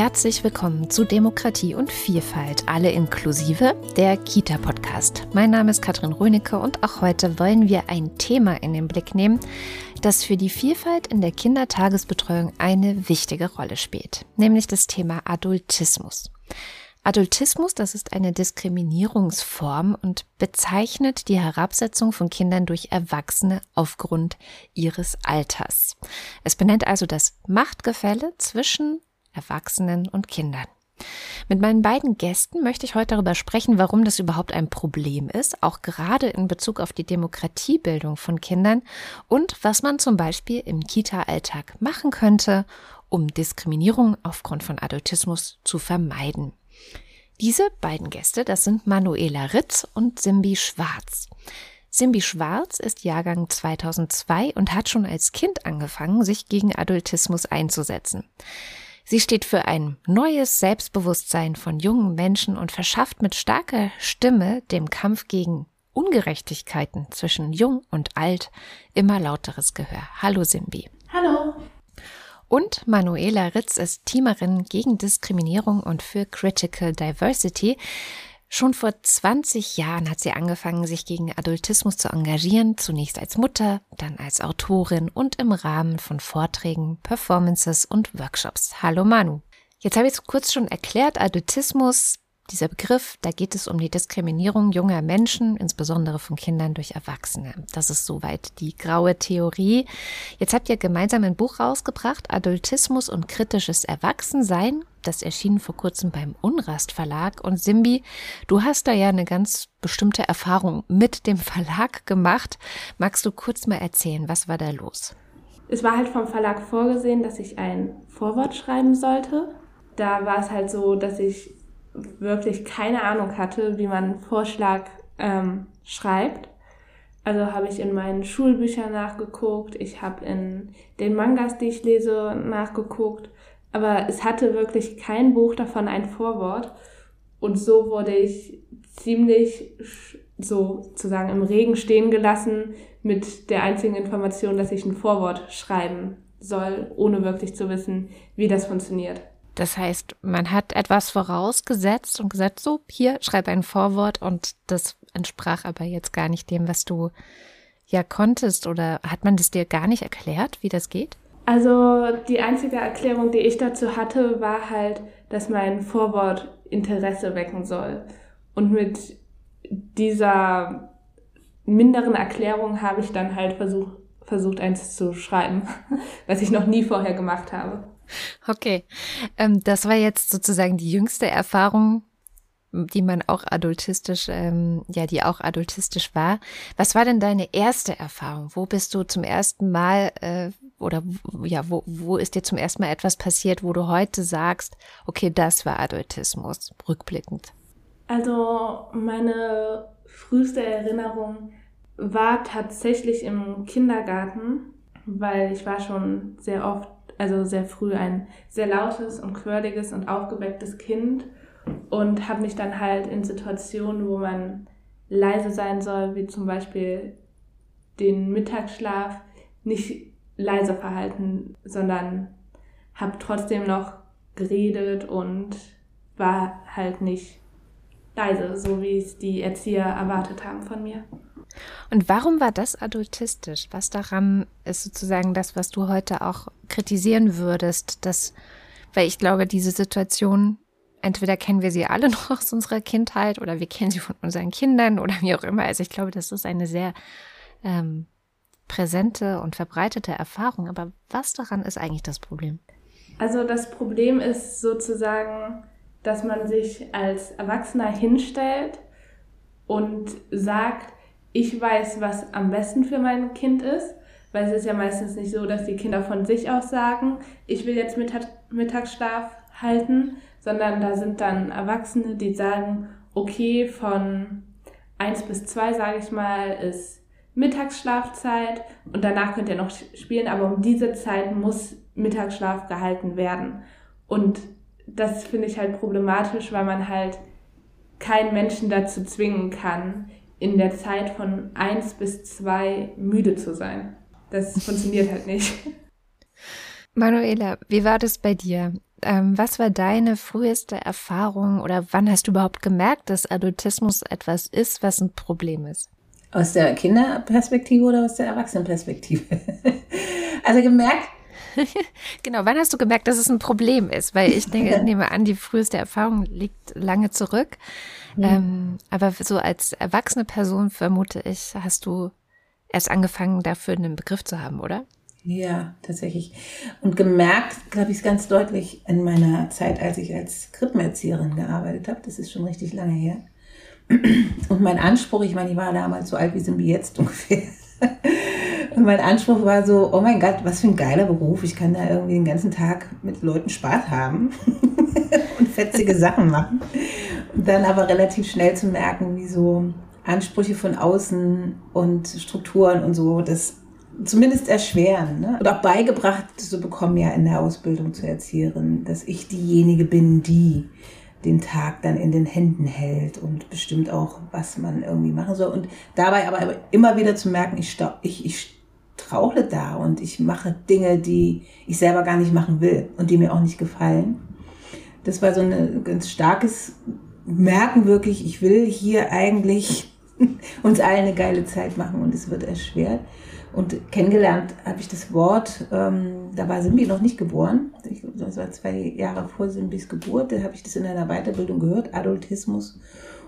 Herzlich willkommen zu Demokratie und Vielfalt, alle inklusive, der Kita-Podcast. Mein Name ist Katrin Rönecke und auch heute wollen wir ein Thema in den Blick nehmen, das für die Vielfalt in der Kindertagesbetreuung eine wichtige Rolle spielt, nämlich das Thema Adultismus. Adultismus, das ist eine Diskriminierungsform und bezeichnet die Herabsetzung von Kindern durch Erwachsene aufgrund ihres Alters. Es benennt also das Machtgefälle zwischen Erwachsenen und Kindern. Mit meinen beiden Gästen möchte ich heute darüber sprechen, warum das überhaupt ein Problem ist, auch gerade in Bezug auf die Demokratiebildung von Kindern und was man zum Beispiel im Kita-Alltag machen könnte, um Diskriminierung aufgrund von Adultismus zu vermeiden. Diese beiden Gäste, das sind Manuela Ritz und Simbi Schwarz. Simbi Schwarz ist Jahrgang 2002 und hat schon als Kind angefangen, sich gegen Adultismus einzusetzen. Sie steht für ein neues Selbstbewusstsein von jungen Menschen und verschafft mit starker Stimme dem Kampf gegen Ungerechtigkeiten zwischen jung und alt immer lauteres Gehör. Hallo Simbi. Hallo. Und Manuela Ritz ist Teamerin gegen Diskriminierung und für Critical Diversity. Schon vor 20 Jahren hat sie angefangen, sich gegen Adultismus zu engagieren, zunächst als Mutter, dann als Autorin und im Rahmen von Vorträgen, Performances und Workshops. Hallo Manu. Jetzt habe ich es kurz schon erklärt, Adultismus dieser Begriff, da geht es um die Diskriminierung junger Menschen, insbesondere von Kindern durch Erwachsene. Das ist soweit die graue Theorie. Jetzt habt ihr gemeinsam ein Buch rausgebracht, Adultismus und kritisches Erwachsensein. Das erschien vor kurzem beim Unrast Verlag. Und Simbi, du hast da ja eine ganz bestimmte Erfahrung mit dem Verlag gemacht. Magst du kurz mal erzählen, was war da los? Es war halt vom Verlag vorgesehen, dass ich ein Vorwort schreiben sollte. Da war es halt so, dass ich wirklich keine Ahnung hatte, wie man Vorschlag ähm, schreibt. Also habe ich in meinen Schulbüchern nachgeguckt, ich habe in den Mangas, die ich lese, nachgeguckt, aber es hatte wirklich kein Buch davon ein Vorwort. Und so wurde ich ziemlich so sozusagen im Regen stehen gelassen mit der einzigen Information, dass ich ein Vorwort schreiben soll, ohne wirklich zu wissen, wie das funktioniert. Das heißt, man hat etwas vorausgesetzt und gesagt, so, hier, schreib ein Vorwort und das entsprach aber jetzt gar nicht dem, was du ja konntest oder hat man das dir gar nicht erklärt, wie das geht? Also die einzige Erklärung, die ich dazu hatte, war halt, dass mein Vorwort Interesse wecken soll. Und mit dieser minderen Erklärung habe ich dann halt versucht, versucht eins zu schreiben, was ich noch nie vorher gemacht habe. Okay, ähm, das war jetzt sozusagen die jüngste Erfahrung, die man auch adultistisch, ähm, ja, die auch adultistisch war. Was war denn deine erste Erfahrung? Wo bist du zum ersten Mal äh, oder ja, wo, wo ist dir zum ersten Mal etwas passiert, wo du heute sagst, okay, das war Adultismus, rückblickend? Also meine früheste Erinnerung war tatsächlich im Kindergarten, weil ich war schon sehr oft also sehr früh ein sehr lautes und quirliges und aufgewecktes Kind und habe mich dann halt in Situationen, wo man leise sein soll, wie zum Beispiel den Mittagsschlaf, nicht leise verhalten, sondern habe trotzdem noch geredet und war halt nicht leise, so wie es die Erzieher erwartet haben von mir. Und warum war das adultistisch? Was daran ist sozusagen das, was du heute auch kritisieren würdest, dass, weil ich glaube, diese Situation, entweder kennen wir sie alle noch aus unserer Kindheit oder wir kennen sie von unseren Kindern oder wie auch immer. Also ich glaube, das ist eine sehr ähm, präsente und verbreitete Erfahrung. Aber was daran ist eigentlich das Problem? Also das Problem ist sozusagen, dass man sich als Erwachsener hinstellt und sagt, ich weiß, was am besten für mein Kind ist, weil es ist ja meistens nicht so, dass die Kinder von sich aus sagen, ich will jetzt Mittag Mittagsschlaf halten, sondern da sind dann Erwachsene, die sagen, okay, von eins bis zwei sage ich mal, ist Mittagsschlafzeit und danach könnt ihr noch spielen, aber um diese Zeit muss Mittagsschlaf gehalten werden. Und das finde ich halt problematisch, weil man halt keinen Menschen dazu zwingen kann, in der Zeit von eins bis zwei müde zu sein. Das funktioniert halt nicht. Manuela, wie war das bei dir? ähm, was war deine früheste Erfahrung oder wann hast du überhaupt gemerkt, dass Adultismus etwas ist, was ein Problem ist? Aus der Kinderperspektive oder aus der Erwachsenenperspektive? also gemerkt. genau, wann hast du gemerkt, dass es ein Problem ist? Weil ich denke, nehme an, die früheste Erfahrung liegt lange zurück. Mhm. Ähm, aber so als erwachsene Person vermute ich, hast du erst angefangen, dafür einen Begriff zu haben, oder? Ja, tatsächlich. Und gemerkt, glaube ich, es ganz deutlich in meiner Zeit, als ich als Krippenerzieherin gearbeitet habe. Das ist schon richtig lange her. Und mein Anspruch, ich meine, ich war damals so alt wie sind wir jetzt ungefähr. Und mein Anspruch war so, oh mein Gott, was für ein geiler Beruf. Ich kann da irgendwie den ganzen Tag mit Leuten Spaß haben und fetzige Sachen machen. Und dann aber relativ schnell zu merken, wie so Ansprüche von außen und Strukturen und so, das zumindest erschweren. Ne? Und auch beigebracht zu bekommen ja in der Ausbildung zur Erzieherin, dass ich diejenige bin, die den Tag dann in den Händen hält und bestimmt auch, was man irgendwie machen soll. Und dabei aber immer wieder zu merken, ich, ich, ich strauchle da und ich mache Dinge, die ich selber gar nicht machen will und die mir auch nicht gefallen. Das war so ein ganz starkes Merken wirklich, ich will hier eigentlich uns allen eine geile Zeit machen und es wird erschwert. Und kennengelernt habe ich das Wort, ähm, da war Simbi noch nicht geboren. Ich, das war zwei Jahre vor Simbis Geburt. Da habe ich das in einer Weiterbildung gehört, Adultismus.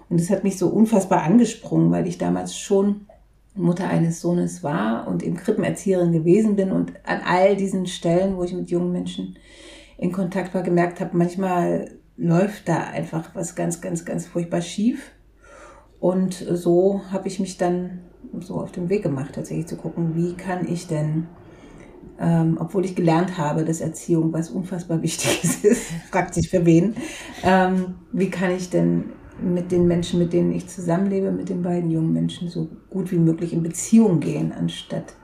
Und das hat mich so unfassbar angesprungen, weil ich damals schon Mutter eines Sohnes war und eben Krippenerzieherin gewesen bin und an all diesen Stellen, wo ich mit jungen Menschen in Kontakt war, gemerkt habe, manchmal läuft da einfach was ganz, ganz, ganz furchtbar schief. Und so habe ich mich dann so auf den Weg gemacht, tatsächlich zu gucken, wie kann ich denn, ähm, obwohl ich gelernt habe, dass Erziehung was unfassbar Wichtiges ist, fragt sich für wen, ähm, wie kann ich denn mit den Menschen, mit denen ich zusammenlebe, mit den beiden jungen Menschen so gut wie möglich in Beziehung gehen, anstatt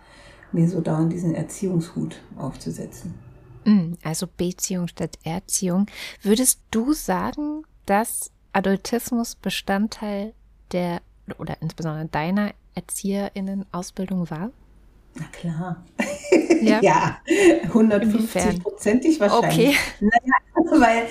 mir so dauernd diesen Erziehungshut aufzusetzen. Mm, also Beziehung statt Erziehung. Würdest du sagen, dass Adultismus Bestandteil der oder insbesondere deiner ErzieherInnen-Ausbildung war? Na klar. Ja, ja 150 prozentig wahrscheinlich. Okay. Naja, weil,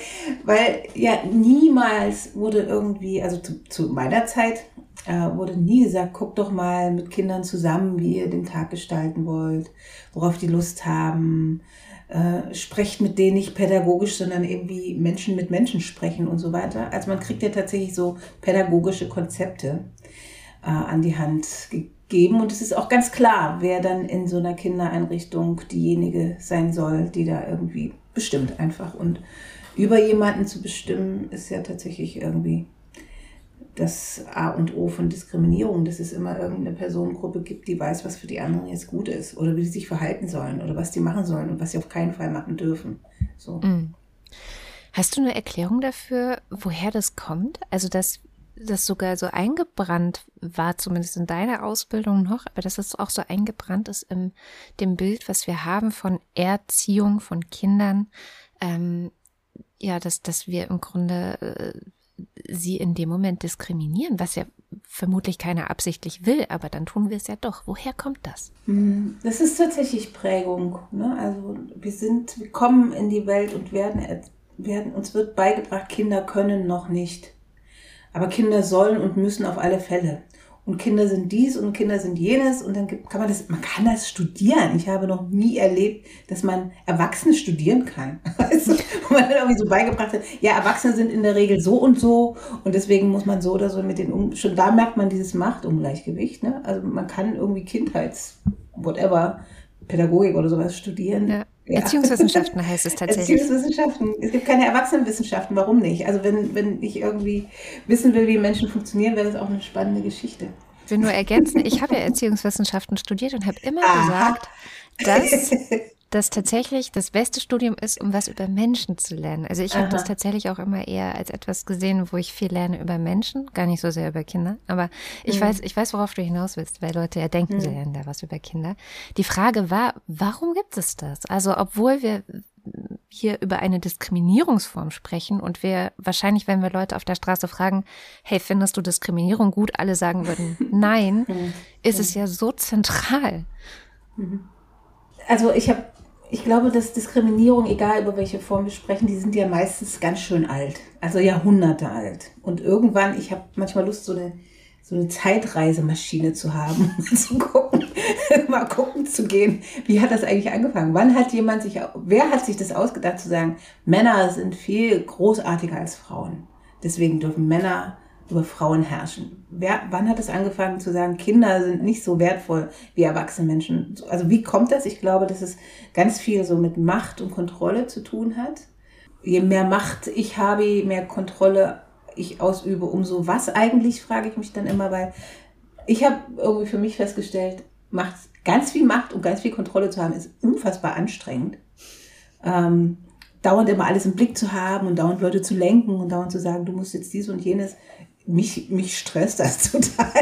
weil ja niemals wurde irgendwie, also zu, zu meiner Zeit äh, wurde nie gesagt, guck doch mal mit Kindern zusammen, wie ihr den Tag gestalten wollt, worauf die Lust haben. Äh, sprecht mit denen nicht pädagogisch, sondern eben wie Menschen mit Menschen sprechen und so weiter. Also man kriegt ja tatsächlich so pädagogische Konzepte äh, an die Hand gegeben. Und es ist auch ganz klar, wer dann in so einer Kindereinrichtung diejenige sein soll, die da irgendwie bestimmt einfach. Und über jemanden zu bestimmen, ist ja tatsächlich irgendwie das A und O von Diskriminierung, dass es immer irgendeine Personengruppe gibt, die weiß, was für die anderen jetzt gut ist oder wie sie sich verhalten sollen oder was die machen sollen und was sie auf keinen Fall machen dürfen. So. Mm. Hast du eine Erklärung dafür, woher das kommt? Also, dass das sogar so eingebrannt war, zumindest in deiner Ausbildung noch, aber dass es auch so eingebrannt ist in dem Bild, was wir haben von Erziehung von Kindern, ähm, ja, dass, dass wir im Grunde äh, sie in dem Moment diskriminieren, was ja vermutlich keiner absichtlich will, aber dann tun wir es ja doch. Woher kommt das? Hm, das ist tatsächlich Prägung. Ne? Also wir sind, wir kommen in die Welt und werden, werden, uns wird beigebracht, Kinder können noch nicht. Aber Kinder sollen und müssen auf alle Fälle. Und Kinder sind dies und Kinder sind jenes und dann kann man das, man kann das studieren. Ich habe noch nie erlebt, dass man Erwachsene studieren kann. Also, wo man dann irgendwie so beigebracht hat, ja, Erwachsene sind in der Regel so und so und deswegen muss man so oder so mit den, um schon da merkt man dieses Machtumgleichgewicht. Ne? Also man kann irgendwie Kindheits, whatever, Pädagogik oder sowas studieren. Ja. Ja. Erziehungswissenschaften heißt es tatsächlich. Erziehungswissenschaften. Es gibt keine Erwachsenenwissenschaften. Warum nicht? Also wenn, wenn ich irgendwie wissen will, wie Menschen funktionieren, wäre das auch eine spannende Geschichte. Ich will nur ergänzen, ich habe ja Erziehungswissenschaften studiert und habe immer Aha. gesagt, dass das tatsächlich das beste Studium ist, um was über Menschen zu lernen. Also ich habe das tatsächlich auch immer eher als etwas gesehen, wo ich viel lerne über Menschen, gar nicht so sehr über Kinder. Aber ich mhm. weiß, ich weiß, worauf du hinaus willst, weil Leute ja denken, mhm. sie lernen da was über Kinder. Die Frage war, warum gibt es das? Also obwohl wir hier über eine Diskriminierungsform sprechen und wir wahrscheinlich, wenn wir Leute auf der Straße fragen, hey, findest du Diskriminierung gut, alle sagen würden, nein, mhm. ist es ja so zentral. Mhm. Also ich habe ich glaube, dass Diskriminierung, egal über welche Form wir sprechen, die sind ja meistens ganz schön alt. Also Jahrhunderte alt. Und irgendwann, ich habe manchmal Lust, so eine, so eine Zeitreisemaschine zu haben, zu gucken, mal gucken zu gehen, wie hat das eigentlich angefangen? Wann hat jemand sich, wer hat sich das ausgedacht zu sagen, Männer sind viel großartiger als Frauen. Deswegen dürfen Männer über Frauen herrschen. Wer, wann hat es angefangen zu sagen, Kinder sind nicht so wertvoll wie erwachsene Menschen? Also wie kommt das? Ich glaube, dass es ganz viel so mit Macht und Kontrolle zu tun hat. Je mehr Macht ich habe, je mehr Kontrolle ich ausübe, umso was eigentlich, frage ich mich dann immer, weil ich habe irgendwie für mich festgestellt, Macht, ganz viel Macht und ganz viel Kontrolle zu haben, ist unfassbar anstrengend. Ähm, dauernd immer alles im Blick zu haben und dauernd Leute zu lenken und dauernd zu sagen, du musst jetzt dies und jenes mich, mich stresst das total.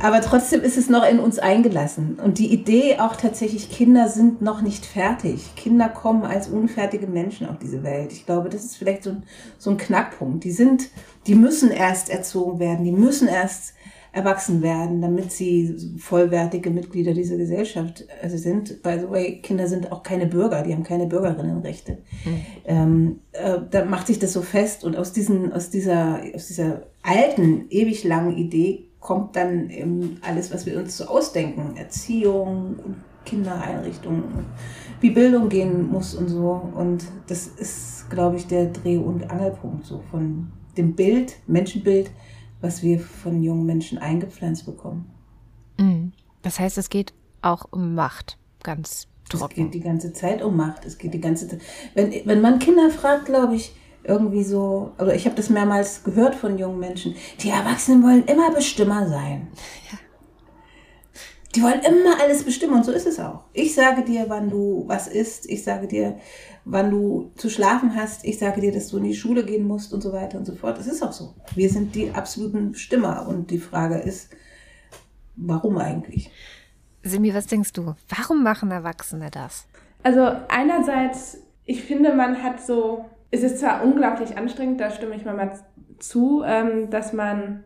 Aber trotzdem ist es noch in uns eingelassen. Und die Idee auch tatsächlich, Kinder sind noch nicht fertig. Kinder kommen als unfertige Menschen auf diese Welt. Ich glaube, das ist vielleicht so ein, so ein Knackpunkt. Die sind, die müssen erst erzogen werden. Die müssen erst erwachsen werden, damit sie vollwertige Mitglieder dieser Gesellschaft also sind. By the way, Kinder sind auch keine Bürger, die haben keine Bürgerinnenrechte. Mhm. Ähm, äh, da macht sich das so fest und aus, diesen, aus, dieser, aus dieser alten, ewig langen Idee kommt dann eben alles, was wir uns so ausdenken. Erziehung und Kindereinrichtungen, wie Bildung gehen muss und so. Und das ist, glaube ich, der Dreh- und Angelpunkt so von dem Bild, Menschenbild, was wir von jungen Menschen eingepflanzt bekommen. Mhm. Das heißt, es geht auch um Macht, ganz trocken. Es geht die ganze Zeit um Macht. Es geht die ganze Zeit. Wenn, wenn man Kinder fragt, glaube ich, irgendwie so, oder ich habe das mehrmals gehört von jungen Menschen, die Erwachsenen wollen immer Bestimmer sein. Ja. Die wollen immer alles bestimmen und so ist es auch. Ich sage dir, wann du was isst. Ich sage dir, wann du zu schlafen hast. Ich sage dir, dass du in die Schule gehen musst und so weiter und so fort. Das ist auch so. Wir sind die absoluten Bestimmer. Und die Frage ist, warum eigentlich? Simi, was denkst du? Warum machen Erwachsene das? Also einerseits, ich finde, man hat so, es ist zwar unglaublich anstrengend, da stimme ich mal zu, ähm, dass man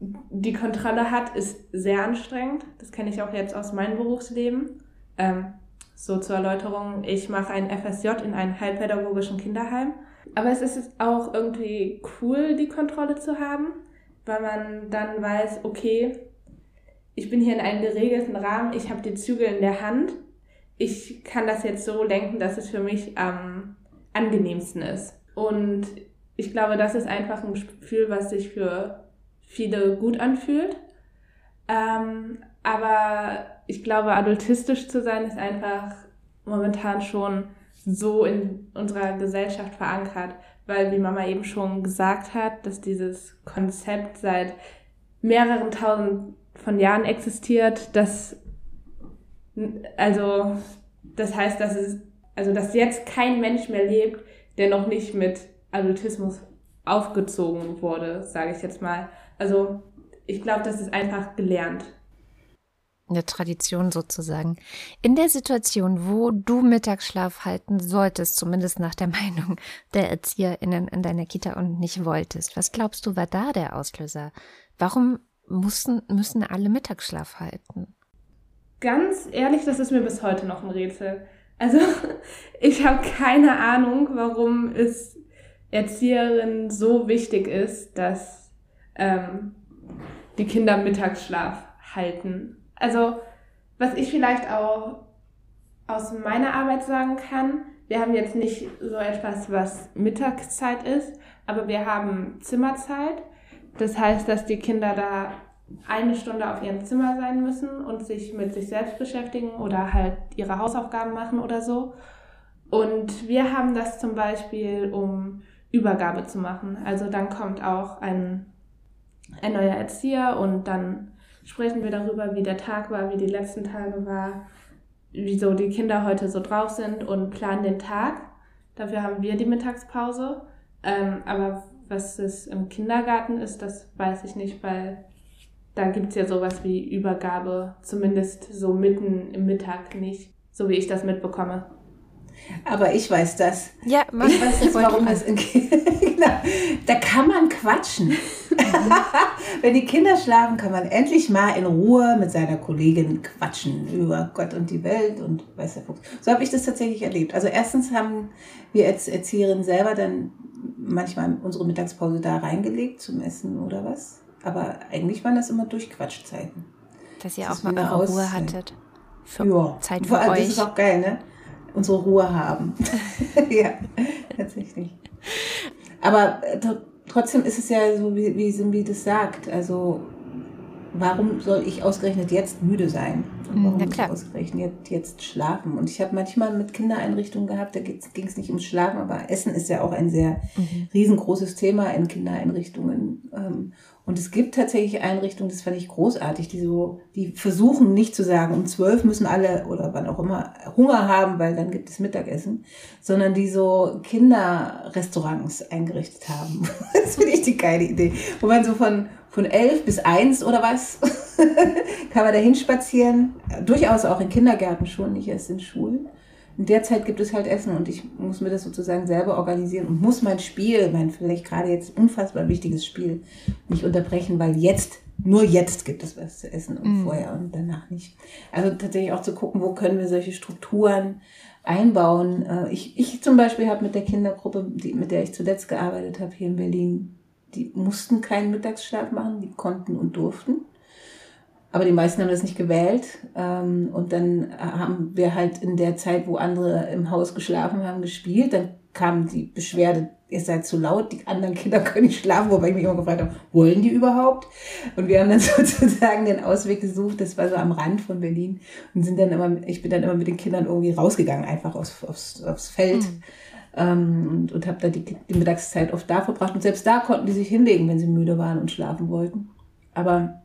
die Kontrolle hat, ist sehr anstrengend. Das kenne ich auch jetzt aus meinem Berufsleben. Ähm, so zur Erläuterung, ich mache ein FSJ in einem heilpädagogischen Kinderheim. Aber es ist auch irgendwie cool, die Kontrolle zu haben, weil man dann weiß, okay, ich bin hier in einem geregelten Rahmen, ich habe die Zügel in der Hand, ich kann das jetzt so lenken, dass es für mich am angenehmsten ist. Und ich glaube, das ist einfach ein Gefühl, was sich für viele gut anfühlt. Ähm, aber ich glaube, adultistisch zu sein ist einfach momentan schon so in unserer Gesellschaft verankert, weil, wie Mama eben schon gesagt hat, dass dieses Konzept seit mehreren tausend von Jahren existiert, dass, also, das heißt, dass es, also, dass jetzt kein Mensch mehr lebt, der noch nicht mit Adultismus aufgezogen wurde, sage ich jetzt mal. Also, ich glaube, das ist einfach gelernt eine Tradition sozusagen. In der Situation, wo du Mittagsschlaf halten solltest, zumindest nach der Meinung der ErzieherInnen in deiner Kita und nicht wolltest, was glaubst du, war da der Auslöser? Warum mussten, müssen alle Mittagsschlaf halten? Ganz ehrlich, das ist mir bis heute noch ein Rätsel. Also, ich habe keine Ahnung, warum es Erzieherinnen so wichtig ist, dass ähm, die Kinder Mittagsschlaf halten also was ich vielleicht auch aus meiner Arbeit sagen kann, wir haben jetzt nicht so etwas, was Mittagszeit ist, aber wir haben Zimmerzeit. Das heißt, dass die Kinder da eine Stunde auf ihrem Zimmer sein müssen und sich mit sich selbst beschäftigen oder halt ihre Hausaufgaben machen oder so. Und wir haben das zum Beispiel, um Übergabe zu machen. Also dann kommt auch ein, ein neuer Erzieher und dann sprechen wir darüber, wie der Tag war, wie die letzten Tage war, wieso die Kinder heute so drauf sind und planen den Tag. Dafür haben wir die Mittagspause. Ähm, aber was es im Kindergarten ist, das weiß ich nicht, weil da gibt's ja sowas wie Übergabe, zumindest so mitten im Mittag nicht, so wie ich das mitbekomme. Aber ich weiß das. Ja, man, ich weiß jetzt, warum das in genau. Da kann man quatschen. Wenn die Kinder schlafen, kann man endlich mal in Ruhe mit seiner Kollegin quatschen über Gott und die Welt und weiß der Fuchs. So habe ich das tatsächlich erlebt. Also erstens haben wir als Erzieherin selber dann manchmal unsere Mittagspause da reingelegt zum Essen oder was. Aber eigentlich waren das immer Durchquatschzeiten. Dass ihr das auch mal eure Ruhe hattet. Für ja. Zeit für euch. Das ist auch geil, ne? Unsere Ruhe haben. ja, tatsächlich. Aber äh, trotzdem ist es ja so, wie, wie Simbi das sagt. Also, warum soll ich ausgerechnet jetzt müde sein? Und warum muss ich ausgerechnet jetzt schlafen? Und ich habe manchmal mit Kindereinrichtungen gehabt, da ging es nicht ums Schlafen, aber Essen ist ja auch ein sehr mhm. riesengroßes Thema in Kindereinrichtungen. Und es gibt tatsächlich Einrichtungen, das fand ich großartig, die so, die versuchen nicht zu sagen, um zwölf müssen alle oder wann auch immer Hunger haben, weil dann gibt es Mittagessen, sondern die so Kinderrestaurants eingerichtet haben. das finde ich die geile Idee. Wo man so von, von elf bis eins oder was kann man da hinspazieren. Durchaus auch in Kindergärten schon, nicht erst in Schulen in der Zeit gibt es halt Essen und ich muss mir das sozusagen selber organisieren und muss mein Spiel, mein vielleicht gerade jetzt unfassbar wichtiges Spiel, nicht unterbrechen, weil jetzt, nur jetzt gibt es was zu essen und mhm. vorher und danach nicht. Also tatsächlich auch zu gucken, wo können wir solche Strukturen einbauen. Äh, ich, ich zum Beispiel habe mit der Kindergruppe, die, mit der ich zuletzt gearbeitet habe hier in Berlin, die mussten keinen Mittagsschlaf machen, die konnten und durften. Aber die meisten haben das nicht gewählt. Ähm, und dann haben wir halt in der Zeit, wo andere im Haus geschlafen haben, gespielt. Dann kam die Beschwerde, ihr seid zu laut, die anderen Kinder können nicht schlafen, wobei ich mich immer gefragt habe, wollen die überhaupt? Und wir haben dann sozusagen den Ausweg gesucht, das war so am Rand von Berlin und sind dann immer, ich bin dann immer mit den Kindern irgendwie rausgegangen, einfach aufs, aufs, aufs Feld. Mhm. Ähm, und und habe da die, die Mittagszeit oft da verbracht. Und selbst da konnten die sich hinlegen, wenn sie müde waren und schlafen wollten. Aber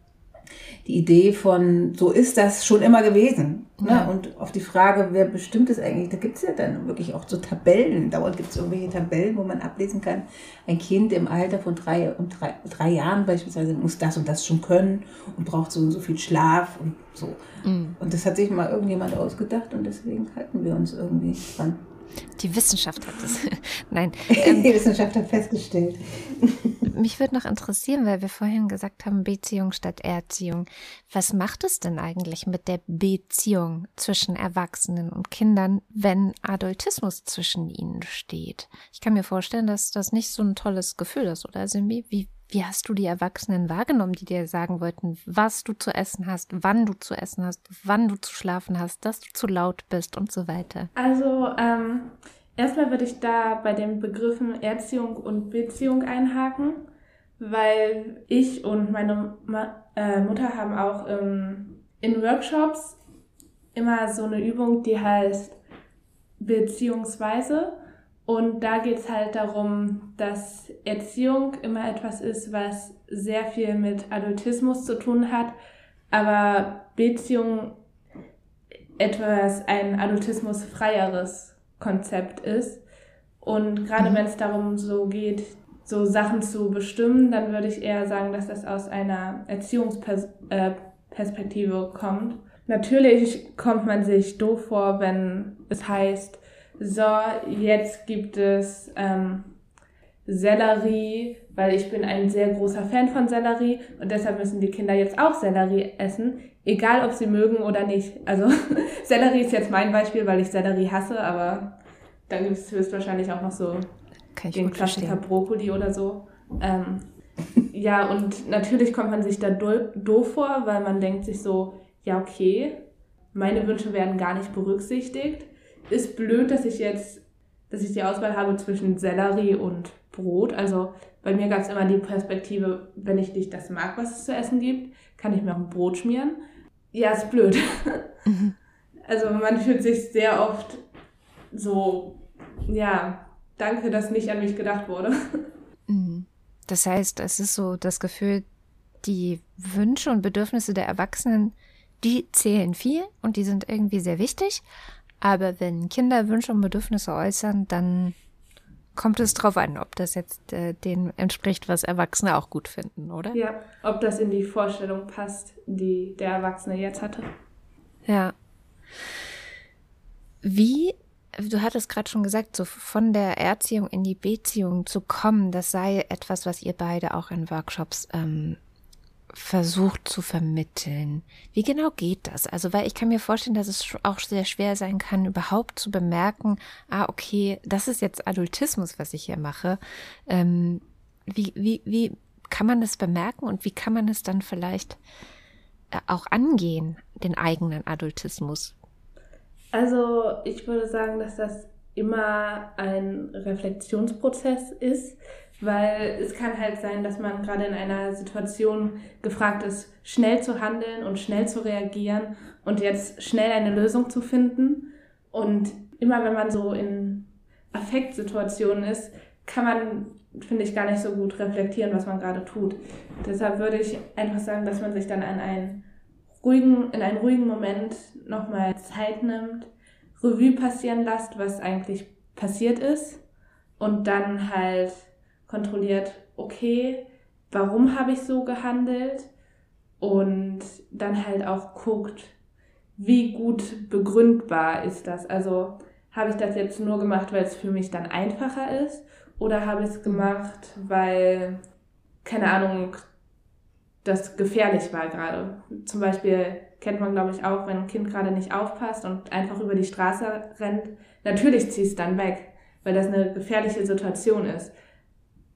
die Idee von, so ist das schon immer gewesen. Ne? Ja. Und auf die Frage, wer bestimmt es eigentlich, da gibt es ja dann wirklich auch so Tabellen. Dauernd gibt es irgendwelche Tabellen, wo man ablesen kann, ein Kind im Alter von drei, und drei, drei Jahren beispielsweise muss das und das schon können und braucht so und so viel Schlaf und so. Mhm. Und das hat sich mal irgendjemand ausgedacht und deswegen halten wir uns irgendwie dran. Die Wissenschaft hat das. Nein. Ähm, die Wissenschaft hat festgestellt. Mich würde noch interessieren, weil wir vorhin gesagt haben, Beziehung statt Erziehung. Was macht es denn eigentlich mit der Beziehung zwischen Erwachsenen und Kindern, wenn Adultismus zwischen ihnen steht? Ich kann mir vorstellen, dass das nicht so ein tolles Gefühl ist, oder Simbi? Wie, wie hast du die Erwachsenen wahrgenommen, die dir sagen wollten, was du zu essen hast, wann du zu essen hast, wann du zu schlafen hast, dass du zu laut bist und so weiter? Also, ähm, Erstmal würde ich da bei den Begriffen Erziehung und Beziehung einhaken, weil ich und meine äh, Mutter haben auch ähm, in Workshops immer so eine Übung, die heißt Beziehungsweise. Und da geht es halt darum, dass Erziehung immer etwas ist, was sehr viel mit Adultismus zu tun hat, aber Beziehung etwas ein adultismusfreieres Konzept ist. Und gerade mhm. wenn es darum so geht, so Sachen zu bestimmen, dann würde ich eher sagen, dass das aus einer Erziehungsperspektive äh, kommt. Natürlich kommt man sich doof vor, wenn es heißt, so, jetzt gibt es ähm, Sellerie, weil ich bin ein sehr großer Fan von Sellerie und deshalb müssen die Kinder jetzt auch Sellerie essen, egal ob sie mögen oder nicht. Also Sellerie ist jetzt mein Beispiel, weil ich Sellerie hasse, aber dann gibt es höchstwahrscheinlich auch noch so den Klassiker verstehen. Brokkoli oder so. Ähm, ja, und natürlich kommt man sich da doof vor, weil man denkt sich so, ja, okay, meine Wünsche werden gar nicht berücksichtigt. Ist blöd, dass ich jetzt, dass ich die Auswahl habe zwischen Sellerie und Brot. Also bei mir gab es immer die Perspektive, wenn ich nicht das mag, was es zu essen gibt, kann ich mir auch ein Brot schmieren. Ja, ist blöd. Mhm. Also man fühlt sich sehr oft so, ja, danke, dass nicht an mich gedacht wurde. Mhm. Das heißt, es ist so das Gefühl, die Wünsche und Bedürfnisse der Erwachsenen, die zählen viel und die sind irgendwie sehr wichtig. Aber wenn Kinder Wünsche und Bedürfnisse äußern, dann kommt es drauf an, ob das jetzt äh, dem entspricht, was Erwachsene auch gut finden, oder? Ja, ob das in die Vorstellung passt, die der Erwachsene jetzt hatte. Ja. Wie du hattest gerade schon gesagt, so von der Erziehung in die Beziehung zu kommen, das sei etwas, was ihr beide auch in Workshops ähm, versucht zu vermitteln. Wie genau geht das? Also, weil ich kann mir vorstellen, dass es auch sehr schwer sein kann, überhaupt zu bemerken, ah, okay, das ist jetzt Adultismus, was ich hier mache. Ähm, wie, wie, wie kann man das bemerken und wie kann man es dann vielleicht äh, auch angehen, den eigenen Adultismus? Also, ich würde sagen, dass das immer ein Reflexionsprozess ist, weil es kann halt sein, dass man gerade in einer Situation gefragt ist, schnell zu handeln und schnell zu reagieren und jetzt schnell eine Lösung zu finden. Und immer wenn man so in Affektsituationen ist, kann man, finde ich, gar nicht so gut reflektieren, was man gerade tut. Deshalb würde ich einfach sagen, dass man sich dann an einen ruhigen, in einen ruhigen Moment nochmal Zeit nimmt, Revue passieren lässt, was eigentlich passiert ist und dann halt kontrolliert, okay, warum habe ich so gehandelt und dann halt auch guckt, wie gut begründbar ist das. Also habe ich das jetzt nur gemacht, weil es für mich dann einfacher ist oder habe ich es gemacht, weil, keine Ahnung, das gefährlich war gerade. Zum Beispiel kennt man, glaube ich, auch, wenn ein Kind gerade nicht aufpasst und einfach über die Straße rennt. Natürlich ziehst es dann weg, weil das eine gefährliche Situation ist.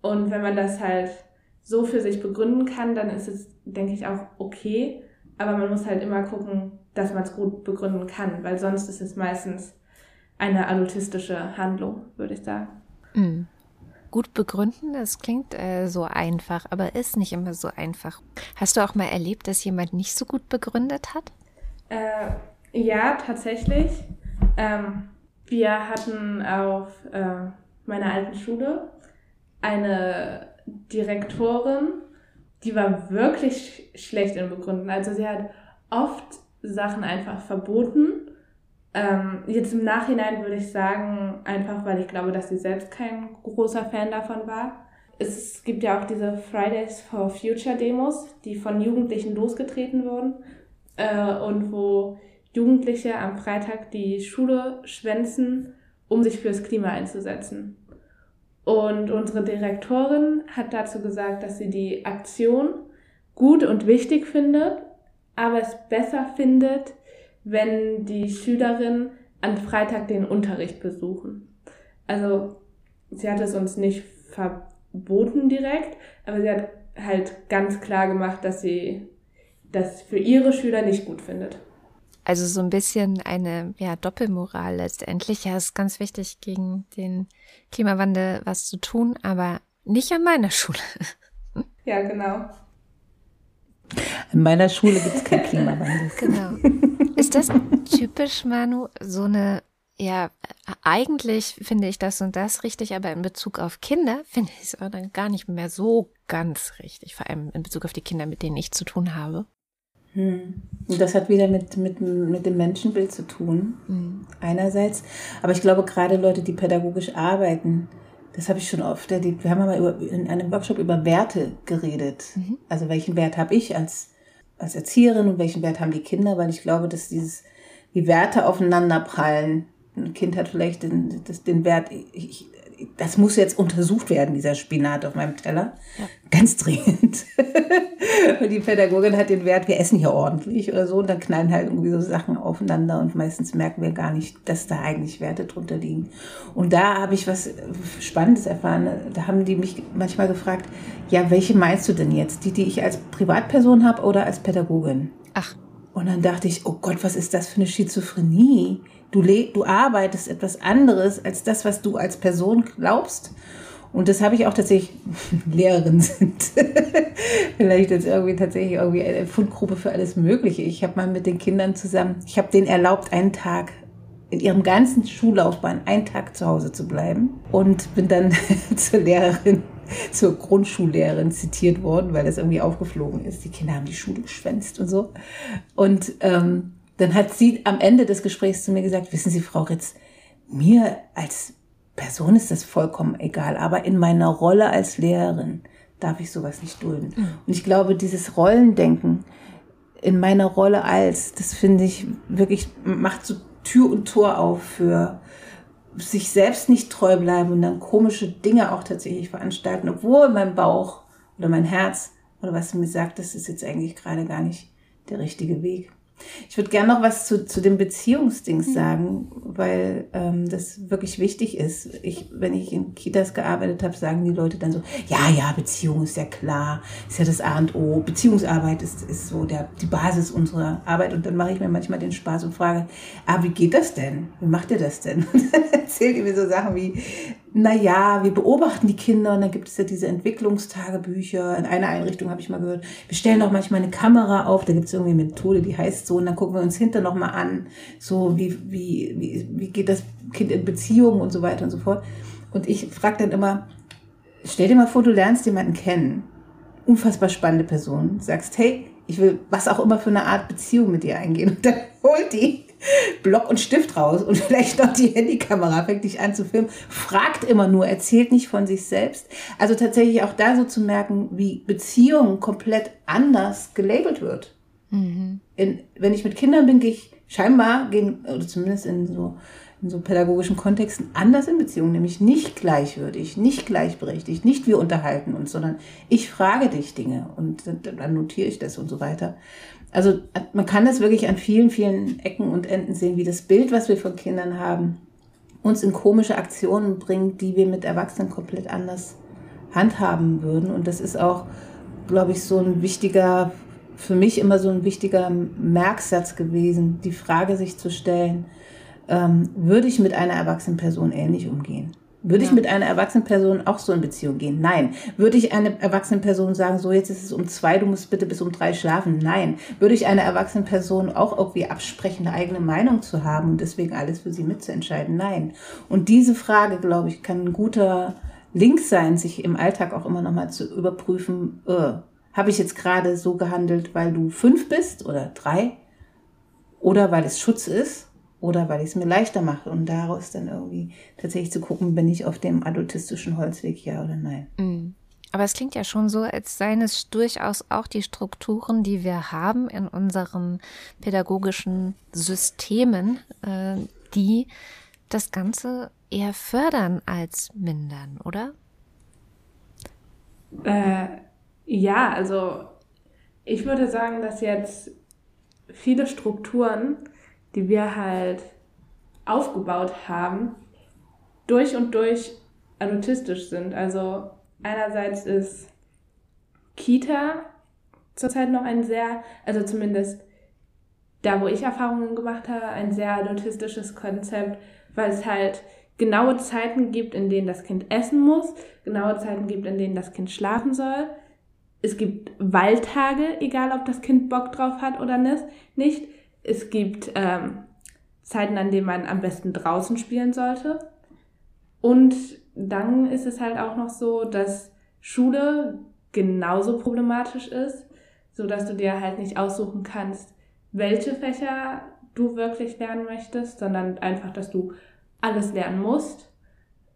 Und wenn man das halt so für sich begründen kann, dann ist es, denke ich, auch okay. Aber man muss halt immer gucken, dass man es gut begründen kann, weil sonst ist es meistens eine adultistische Handlung, würde ich sagen. Mhm. Gut begründen, das klingt äh, so einfach, aber ist nicht immer so einfach. Hast du auch mal erlebt, dass jemand nicht so gut begründet hat? Äh, ja, tatsächlich. Ähm, wir hatten auf äh, meiner alten Schule eine Direktorin, die war wirklich schlecht in Begründen. Also sie hat oft Sachen einfach verboten. Ähm, jetzt im Nachhinein würde ich sagen, einfach weil ich glaube, dass sie selbst kein großer Fan davon war. Es gibt ja auch diese Fridays for Future Demos, die von Jugendlichen losgetreten wurden äh, und wo Jugendliche am Freitag die Schule schwänzen, um sich fürs Klima einzusetzen. Und unsere Direktorin hat dazu gesagt, dass sie die Aktion gut und wichtig findet, aber es besser findet, wenn die Schülerinnen an Freitag den Unterricht besuchen. Also sie hat es uns nicht verboten direkt, aber sie hat halt ganz klar gemacht, dass sie das für ihre Schüler nicht gut findet. Also so ein bisschen eine ja, Doppelmoral letztendlich. Ja, ist ganz wichtig, gegen den Klimawandel was zu tun, aber nicht an meiner Schule. Ja, genau. In meiner Schule gibt es keinen Klimawandel. Genau. Ist das typisch, Manu, so eine, ja, eigentlich finde ich das und das richtig, aber in Bezug auf Kinder finde ich es dann gar nicht mehr so ganz richtig, vor allem in Bezug auf die Kinder, mit denen ich zu tun habe. Hm. Und das hat wieder mit, mit, mit dem Menschenbild zu tun, mhm. einerseits. Aber ich glaube, gerade Leute, die pädagogisch arbeiten, das habe ich schon oft erlebt. Wir haben aber über, in einem Workshop über Werte geredet. Mhm. Also welchen Wert habe ich als, als Erzieherin und welchen Wert haben die Kinder, weil ich glaube, dass dieses, die Werte aufeinander prallen. Ein Kind hat vielleicht den, das, den Wert, ich, das muss jetzt untersucht werden, dieser Spinat auf meinem Teller. Ja. Ganz dringend. und die Pädagogin hat den Wert, wir essen hier ordentlich oder so. Und dann knallen halt irgendwie so Sachen aufeinander und meistens merken wir gar nicht, dass da eigentlich Werte drunter liegen. Und da habe ich was Spannendes erfahren. Da haben die mich manchmal gefragt, ja, welche meinst du denn jetzt? Die, die ich als Privatperson habe oder als Pädagogin? Ach. Und dann dachte ich, oh Gott, was ist das für eine Schizophrenie? Du, du arbeitest etwas anderes als das, was du als Person glaubst. Und das habe ich auch tatsächlich, Lehrerin sind vielleicht jetzt irgendwie tatsächlich irgendwie eine Fundgruppe für alles Mögliche. Ich habe mal mit den Kindern zusammen, ich habe denen erlaubt, einen Tag in ihrem ganzen Schullaufbahn einen Tag zu Hause zu bleiben und bin dann zur Lehrerin, zur Grundschullehrerin zitiert worden, weil das irgendwie aufgeflogen ist. Die Kinder haben die Schule geschwänzt und so. Und ähm, dann hat sie am Ende des Gesprächs zu mir gesagt, wissen Sie, Frau Ritz, mir als Person ist das vollkommen egal, aber in meiner Rolle als Lehrerin darf ich sowas nicht dulden. Mhm. Und ich glaube, dieses Rollendenken in meiner Rolle als, das finde ich wirklich, macht so Tür und Tor auf für sich selbst nicht treu bleiben und dann komische Dinge auch tatsächlich veranstalten, obwohl mein Bauch oder mein Herz oder was mir sagt, das ist jetzt eigentlich gerade gar nicht der richtige Weg. Ich würde gerne noch was zu, zu dem Beziehungsdings mhm. sagen, weil ähm, das wirklich wichtig ist. Ich, wenn ich in Kitas gearbeitet habe, sagen die Leute dann so, ja, ja, Beziehung ist ja klar, ist ja das A und O. Beziehungsarbeit ist, ist so der, die Basis unserer Arbeit. Und dann mache ich mir manchmal den Spaß und frage, ah, wie geht das denn? Wie macht ihr das denn? Und dann erzählt ihr mir so Sachen wie, naja, wir beobachten die Kinder und dann gibt es ja diese Entwicklungstagebücher. In einer Einrichtung habe ich mal gehört, wir stellen auch manchmal eine Kamera auf, da gibt es irgendwie eine Methode, die heißt so, und dann gucken wir uns hinter nochmal an, so wie, wie, wie, wie geht das Kind in Beziehungen und so weiter und so fort. Und ich frage dann immer, stell dir mal vor, du lernst jemanden kennen, unfassbar spannende Person, sagst, hey, ich will was auch immer für eine Art Beziehung mit dir eingehen. Und dann holt die Block und Stift raus und vielleicht noch die Handykamera, fängt dich an zu filmen, fragt immer nur, erzählt nicht von sich selbst. Also tatsächlich auch da so zu merken, wie Beziehung komplett anders gelabelt wird. Mhm. In, wenn ich mit Kindern bin, gehe ich scheinbar, gehen, oder zumindest in so, in so pädagogischen Kontexten, anders in Beziehungen, nämlich nicht gleichwürdig, nicht gleichberechtigt, nicht wir unterhalten uns, sondern ich frage dich Dinge und dann notiere ich das und so weiter. Also man kann das wirklich an vielen, vielen Ecken und Enden sehen, wie das Bild, was wir von Kindern haben, uns in komische Aktionen bringt, die wir mit Erwachsenen komplett anders handhaben würden. Und das ist auch, glaube ich, so ein wichtiger, für mich immer so ein wichtiger Merksatz gewesen, die Frage sich zu stellen, ähm, würde ich mit einer erwachsenen Person ähnlich umgehen? Würde ja. ich mit einer erwachsenen Person auch so in Beziehung gehen? Nein. Würde ich einer erwachsenen Person sagen, so jetzt ist es um zwei, du musst bitte bis um drei schlafen? Nein. Würde ich einer erwachsenen Person auch irgendwie absprechen, eine eigene Meinung zu haben und deswegen alles für sie mitzuentscheiden? Nein. Und diese Frage, glaube ich, kann ein guter Link sein, sich im Alltag auch immer nochmal zu überprüfen, äh, habe ich jetzt gerade so gehandelt, weil du fünf bist oder drei? Oder weil es Schutz ist? Oder weil ich es mir leichter mache und daraus dann irgendwie tatsächlich zu gucken, bin ich auf dem adultistischen Holzweg, ja oder nein. Mhm. Aber es klingt ja schon so, als seien es durchaus auch die Strukturen, die wir haben in unseren pädagogischen Systemen, äh, die das Ganze eher fördern als mindern, oder? Äh, ja, also ich würde sagen, dass jetzt viele Strukturen die wir halt aufgebaut haben, durch und durch adultistisch sind. Also einerseits ist Kita zurzeit noch ein sehr, also zumindest da, wo ich Erfahrungen gemacht habe, ein sehr adultistisches Konzept, weil es halt genaue Zeiten gibt, in denen das Kind essen muss, genaue Zeiten gibt, in denen das Kind schlafen soll. Es gibt Waldtage, egal ob das Kind Bock drauf hat oder nicht. Es gibt ähm, Zeiten, an denen man am besten draußen spielen sollte. Und dann ist es halt auch noch so, dass Schule genauso problematisch ist, so dass du dir halt nicht aussuchen kannst, welche Fächer du wirklich lernen möchtest, sondern einfach, dass du alles lernen musst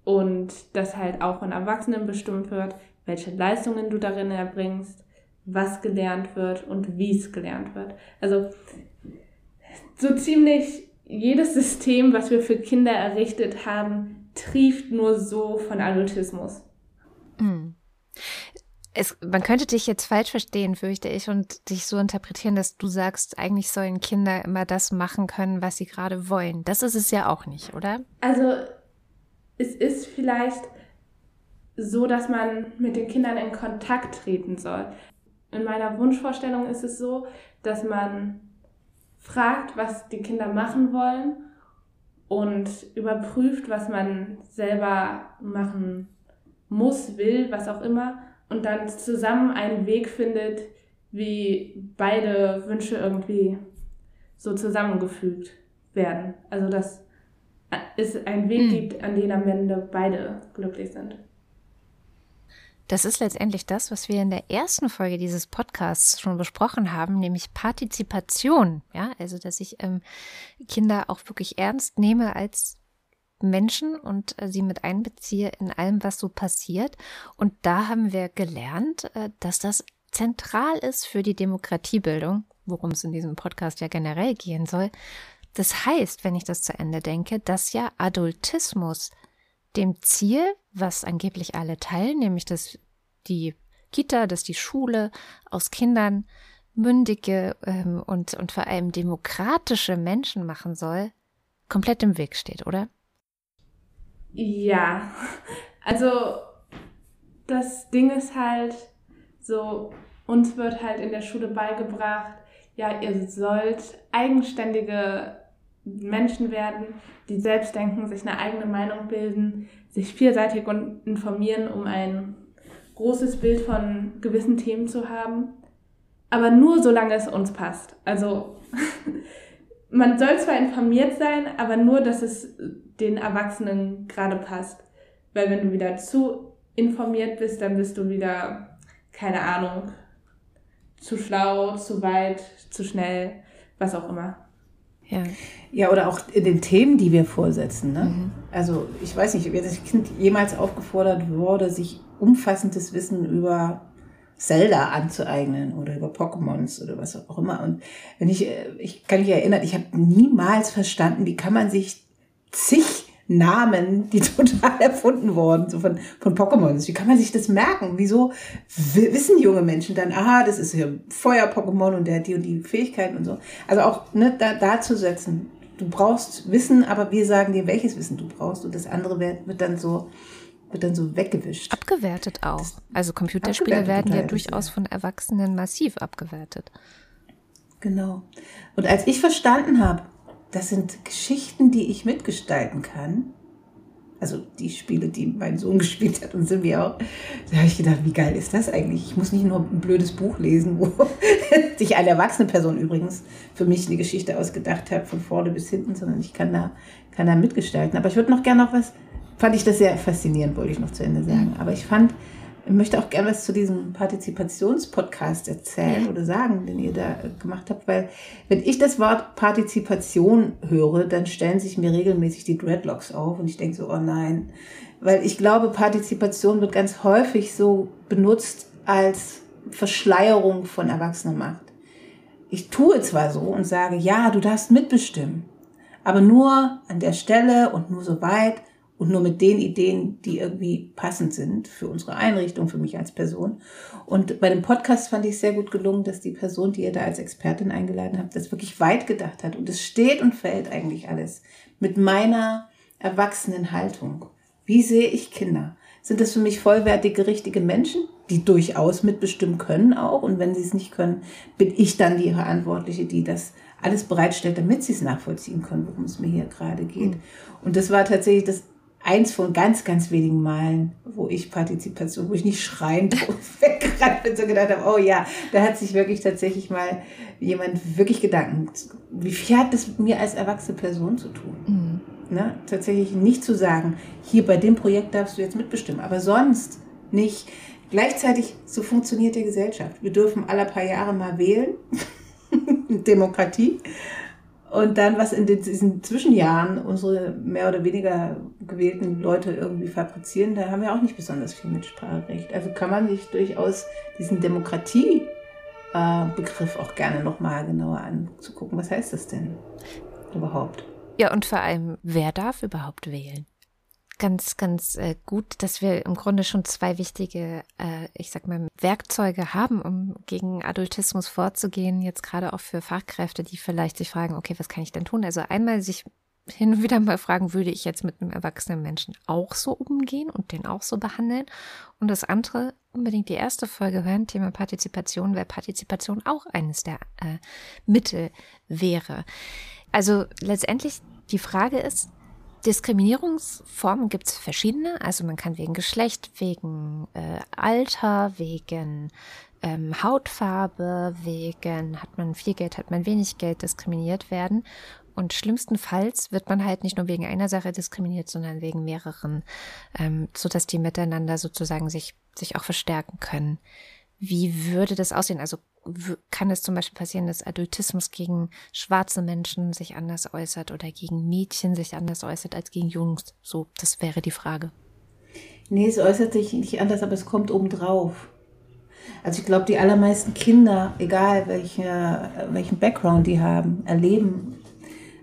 und dass halt auch von Erwachsenen bestimmt wird, welche Leistungen du darin erbringst, was gelernt wird und wie es gelernt wird. Also so ziemlich jedes System, was wir für Kinder errichtet haben, trieft nur so von Adultismus. Hm. Es, man könnte dich jetzt falsch verstehen, fürchte ich, und dich so interpretieren, dass du sagst, eigentlich sollen Kinder immer das machen können, was sie gerade wollen. Das ist es ja auch nicht, oder? Also es ist vielleicht so, dass man mit den Kindern in Kontakt treten soll. In meiner Wunschvorstellung ist es so, dass man fragt, was die Kinder machen wollen und überprüft, was man selber machen muss, will, was auch immer, und dann zusammen einen Weg findet, wie beide Wünsche irgendwie so zusammengefügt werden. Also dass es einen Weg mhm. gibt, an dem am Ende beide glücklich sind. Das ist letztendlich das, was wir in der ersten Folge dieses Podcasts schon besprochen haben, nämlich Partizipation. Ja, also dass ich ähm, Kinder auch wirklich ernst nehme als Menschen und äh, sie mit einbeziehe in allem, was so passiert. Und da haben wir gelernt, äh, dass das zentral ist für die Demokratiebildung, worum es in diesem Podcast ja generell gehen soll, Das heißt, wenn ich das zu Ende denke, dass ja Adultismus dem Ziel, was angeblich alle teilen, nämlich dass die Kita, dass die Schule aus Kindern mündige ähm, und, und vor allem demokratische Menschen machen soll, komplett im Weg steht, oder? Ja, also das Ding ist halt so, uns wird halt in der Schule beigebracht, ja, ihr sollt eigenständige Menschen werden, die selbst denken, sich eine eigene Meinung bilden, sich vielseitig informieren, um ein großes Bild von gewissen Themen zu haben. Aber nur solange es uns passt. Also man soll zwar informiert sein, aber nur, dass es den Erwachsenen gerade passt. Weil wenn du wieder zu informiert bist, dann bist du wieder, keine Ahnung, zu schlau, zu weit, zu schnell, was auch immer. Ja. ja, oder auch in den Themen, die wir vorsetzen. Ne? Mhm. Also ich weiß nicht, ob das Kind jemals aufgefordert wurde, sich umfassendes Wissen über Zelda anzueignen oder über Pokémons oder was auch immer. Und wenn ich, äh, ich kann mich erinnern, ich habe niemals verstanden, wie kann man sich zig Namen, die total erfunden wurden, so von, von Pokémons. Wie kann man sich das merken? Wieso wissen junge Menschen dann, aha, das ist hier Feuer-Pokémon und der hat die und die Fähigkeiten und so. Also auch ne, da, da zu setzen. Du brauchst Wissen, aber wir sagen dir, welches Wissen du brauchst und das andere wird, wird dann so wird dann so weggewischt. Abgewertet auch. Also Computerspiele werden ja durchaus von Erwachsenen massiv abgewertet. Genau. Und als ich verstanden habe, das sind Geschichten, die ich mitgestalten kann. Also die Spiele, die mein Sohn gespielt hat und wir auch. Da habe ich gedacht, wie geil ist das eigentlich? Ich muss nicht nur ein blödes Buch lesen, wo sich eine erwachsene Person übrigens für mich eine Geschichte ausgedacht hat, von vorne bis hinten, sondern ich kann da, kann da mitgestalten. Aber ich würde noch gerne noch was, fand ich das sehr faszinierend, wollte ich noch zu Ende sagen. Aber ich fand, ich möchte auch gerne was zu diesem Partizipationspodcast erzählen oder sagen, den ihr da gemacht habt, weil wenn ich das Wort Partizipation höre, dann stellen sich mir regelmäßig die Dreadlocks auf und ich denke so, oh nein, weil ich glaube, Partizipation wird ganz häufig so benutzt als Verschleierung von Erwachsenenmacht. Ich tue zwar so und sage, ja, du darfst mitbestimmen, aber nur an der Stelle und nur so weit und nur mit den Ideen, die irgendwie passend sind für unsere Einrichtung, für mich als Person. Und bei dem Podcast fand ich sehr gut gelungen, dass die Person, die ihr da als Expertin eingeladen habt, das wirklich weit gedacht hat. Und es steht und fällt eigentlich alles mit meiner erwachsenen Haltung. Wie sehe ich Kinder? Sind das für mich vollwertige, richtige Menschen, die durchaus mitbestimmen können auch? Und wenn sie es nicht können, bin ich dann die Verantwortliche, die das alles bereitstellt, damit sie es nachvollziehen können, worum es mir hier gerade geht. Mhm. Und das war tatsächlich das eins von ganz, ganz wenigen Malen, wo ich Partizipation, wo ich nicht schreiend weggerannt bin, so gedacht habe, oh ja, da hat sich wirklich tatsächlich mal jemand wirklich Gedanken, wie viel hat das mit mir als erwachsene Person zu tun? Mhm. Ne? Tatsächlich nicht zu sagen, hier bei dem Projekt darfst du jetzt mitbestimmen, aber sonst nicht. Gleichzeitig, so funktioniert die Gesellschaft. Wir dürfen alle paar Jahre mal wählen. Demokratie. Und dann, was in diesen Zwischenjahren unsere mehr oder weniger gewählten Leute irgendwie fabrizieren, da haben wir auch nicht besonders viel Mitspracherecht. Also kann man sich durchaus diesen Demokratie-Begriff auch gerne nochmal genauer anzugucken. Was heißt das denn überhaupt? Ja, und vor allem, wer darf überhaupt wählen? Ganz, ganz äh, gut, dass wir im Grunde schon zwei wichtige, äh, ich sag mal, Werkzeuge haben, um gegen Adultismus vorzugehen. Jetzt gerade auch für Fachkräfte, die vielleicht sich fragen, okay, was kann ich denn tun? Also einmal sich hin und wieder mal fragen, würde ich jetzt mit einem erwachsenen Menschen auch so umgehen und den auch so behandeln? Und das andere, unbedingt die erste Folge hören, Thema Partizipation, weil Partizipation auch eines der äh, Mittel wäre. Also letztendlich die Frage ist, Diskriminierungsformen gibt es verschiedene. Also man kann wegen Geschlecht, wegen äh, Alter, wegen ähm, Hautfarbe, wegen hat man viel Geld, hat man wenig Geld diskriminiert werden. Und schlimmstenfalls wird man halt nicht nur wegen einer Sache diskriminiert, sondern wegen mehreren, ähm, so dass die miteinander sozusagen sich, sich auch verstärken können. Wie würde das aussehen? Also kann es zum Beispiel passieren, dass Adultismus gegen schwarze Menschen sich anders äußert oder gegen Mädchen sich anders äußert als gegen Jungs? So, das wäre die Frage. Nee, es äußert sich nicht anders, aber es kommt obendrauf. Also ich glaube, die allermeisten Kinder, egal welche, welchen Background die haben, erleben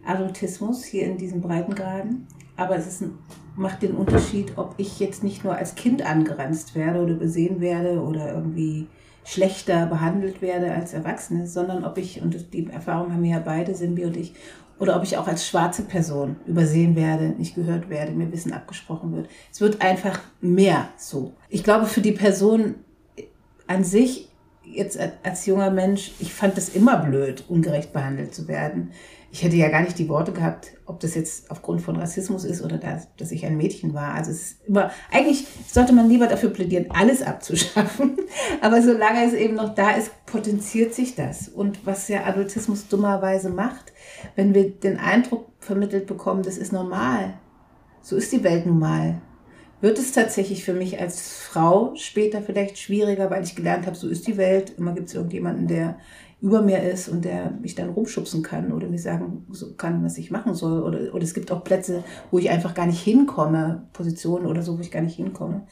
Adultismus hier in diesen Breitengraden. Aber es ein, macht den Unterschied, ob ich jetzt nicht nur als Kind angeranzt werde oder übersehen werde oder irgendwie schlechter behandelt werde als Erwachsene, sondern ob ich, und die Erfahrung haben wir ja beide, Simbi und ich, oder ob ich auch als schwarze Person übersehen werde, nicht gehört werde, mir Wissen abgesprochen wird. Es wird einfach mehr so. Ich glaube, für die Person an sich, jetzt als junger Mensch, ich fand es immer blöd, ungerecht behandelt zu werden ich hätte ja gar nicht die Worte gehabt, ob das jetzt aufgrund von Rassismus ist oder dass, dass ich ein Mädchen war. Also es ist immer, eigentlich sollte man lieber dafür plädieren, alles abzuschaffen. Aber solange es eben noch da ist, potenziert sich das. Und was ja Adultismus dummerweise macht, wenn wir den Eindruck vermittelt bekommen, das ist normal. So ist die Welt nun mal. Wird es tatsächlich für mich als Frau später vielleicht schwieriger, weil ich gelernt habe, so ist die Welt. Immer gibt es irgendjemanden, der über mir ist und der mich dann rumschubsen kann oder mir sagen kann, was ich machen soll. Oder, oder es gibt auch Plätze, wo ich einfach gar nicht hinkomme, Positionen oder so, wo ich gar nicht hinkomme.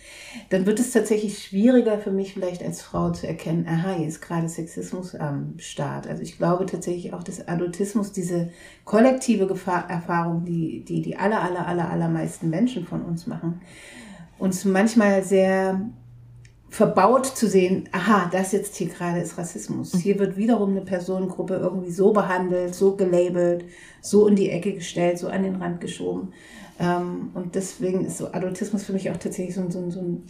Dann wird es tatsächlich schwieriger für mich vielleicht als Frau zu erkennen, aha, hier ist gerade Sexismus am Start. Also ich glaube tatsächlich auch, dass Adultismus, diese kollektive Gefahr, Erfahrung, die, die die aller, aller, aller, allermeisten Menschen von uns machen, uns manchmal sehr verbaut zu sehen, aha, das jetzt hier gerade ist Rassismus. Mhm. Hier wird wiederum eine Personengruppe irgendwie so behandelt, so gelabelt, so in die Ecke gestellt, so an den Rand geschoben. Ähm, und deswegen ist so Adultismus für mich auch tatsächlich so, so, so ein,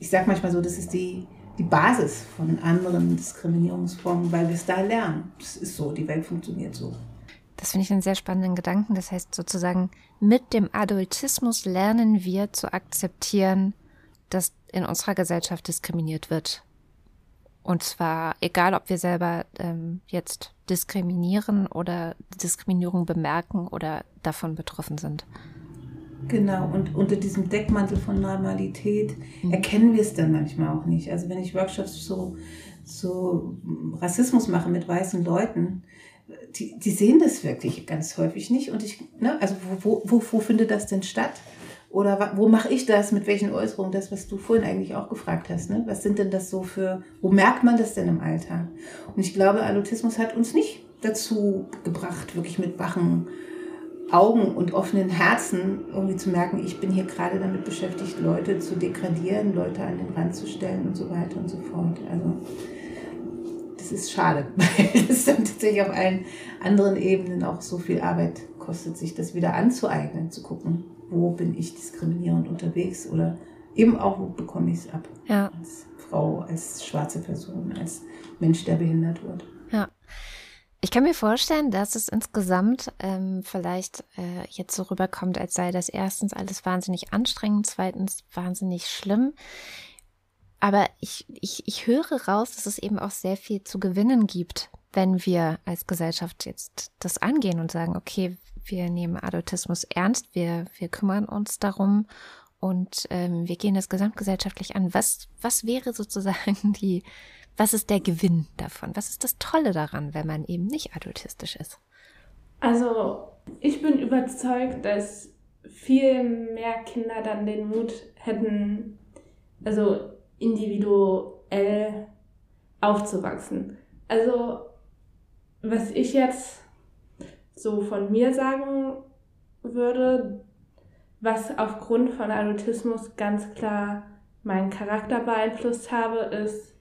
ich sag manchmal so, das ist die, die Basis von anderen Diskriminierungsformen, weil wir es da lernen. Das ist so, die Welt funktioniert so. Das finde ich einen sehr spannenden Gedanken. Das heißt sozusagen, mit dem Adultismus lernen wir zu akzeptieren, dass in unserer Gesellschaft diskriminiert wird. Und zwar egal, ob wir selber ähm, jetzt diskriminieren oder Diskriminierung bemerken oder davon betroffen sind. Genau, und unter diesem Deckmantel von Normalität mhm. erkennen wir es dann manchmal auch nicht. Also wenn ich Workshops zu, zu Rassismus mache mit weißen Leuten, die, die sehen das wirklich ganz häufig nicht. Und ich, ne, also wo, wo, wo findet das denn statt? Oder wo mache ich das? Mit welchen Äußerungen? Das, was du vorhin eigentlich auch gefragt hast. Ne? Was sind denn das so für, wo merkt man das denn im Alltag? Und ich glaube, Allotismus hat uns nicht dazu gebracht, wirklich mit wachen Augen und offenen Herzen irgendwie zu merken, ich bin hier gerade damit beschäftigt, Leute zu degradieren, Leute an den Rand zu stellen und so weiter und so fort. Also das ist schade, weil es dann tatsächlich auf allen anderen Ebenen auch so viel Arbeit kostet, sich das wieder anzueignen, zu gucken, wo bin ich diskriminierend unterwegs oder eben auch, wo bekomme ich es ab. Ja. Als Frau, als schwarze Person, als Mensch, der behindert wird. Ja. Ich kann mir vorstellen, dass es insgesamt ähm, vielleicht äh, jetzt so rüberkommt, als sei das erstens alles wahnsinnig anstrengend, zweitens wahnsinnig schlimm. Aber ich, ich, ich höre raus, dass es eben auch sehr viel zu gewinnen gibt, wenn wir als Gesellschaft jetzt das angehen und sagen, okay, wir nehmen Adultismus ernst, wir, wir kümmern uns darum und ähm, wir gehen das gesamtgesellschaftlich an. Was, was wäre sozusagen die, was ist der Gewinn davon? Was ist das Tolle daran, wenn man eben nicht adultistisch ist? Also, ich bin überzeugt, dass viel mehr Kinder dann den Mut hätten, also individuell aufzuwachsen. Also, was ich jetzt so von mir sagen würde, was aufgrund von Adultismus ganz klar meinen Charakter beeinflusst habe, ist,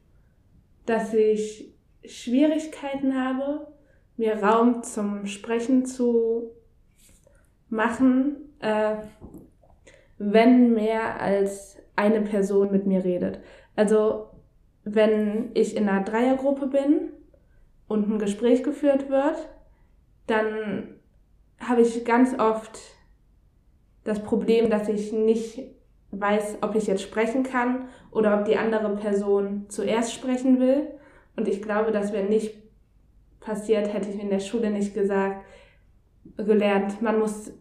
dass ich Schwierigkeiten habe, mir Raum zum Sprechen zu machen, äh, wenn mehr als eine Person mit mir redet. Also wenn ich in einer Dreiergruppe bin und ein Gespräch geführt wird, dann habe ich ganz oft das Problem, dass ich nicht weiß, ob ich jetzt sprechen kann oder ob die andere Person zuerst sprechen will. Und ich glaube, das wäre nicht passiert, hätte ich in der Schule nicht gesagt, gelernt, man muss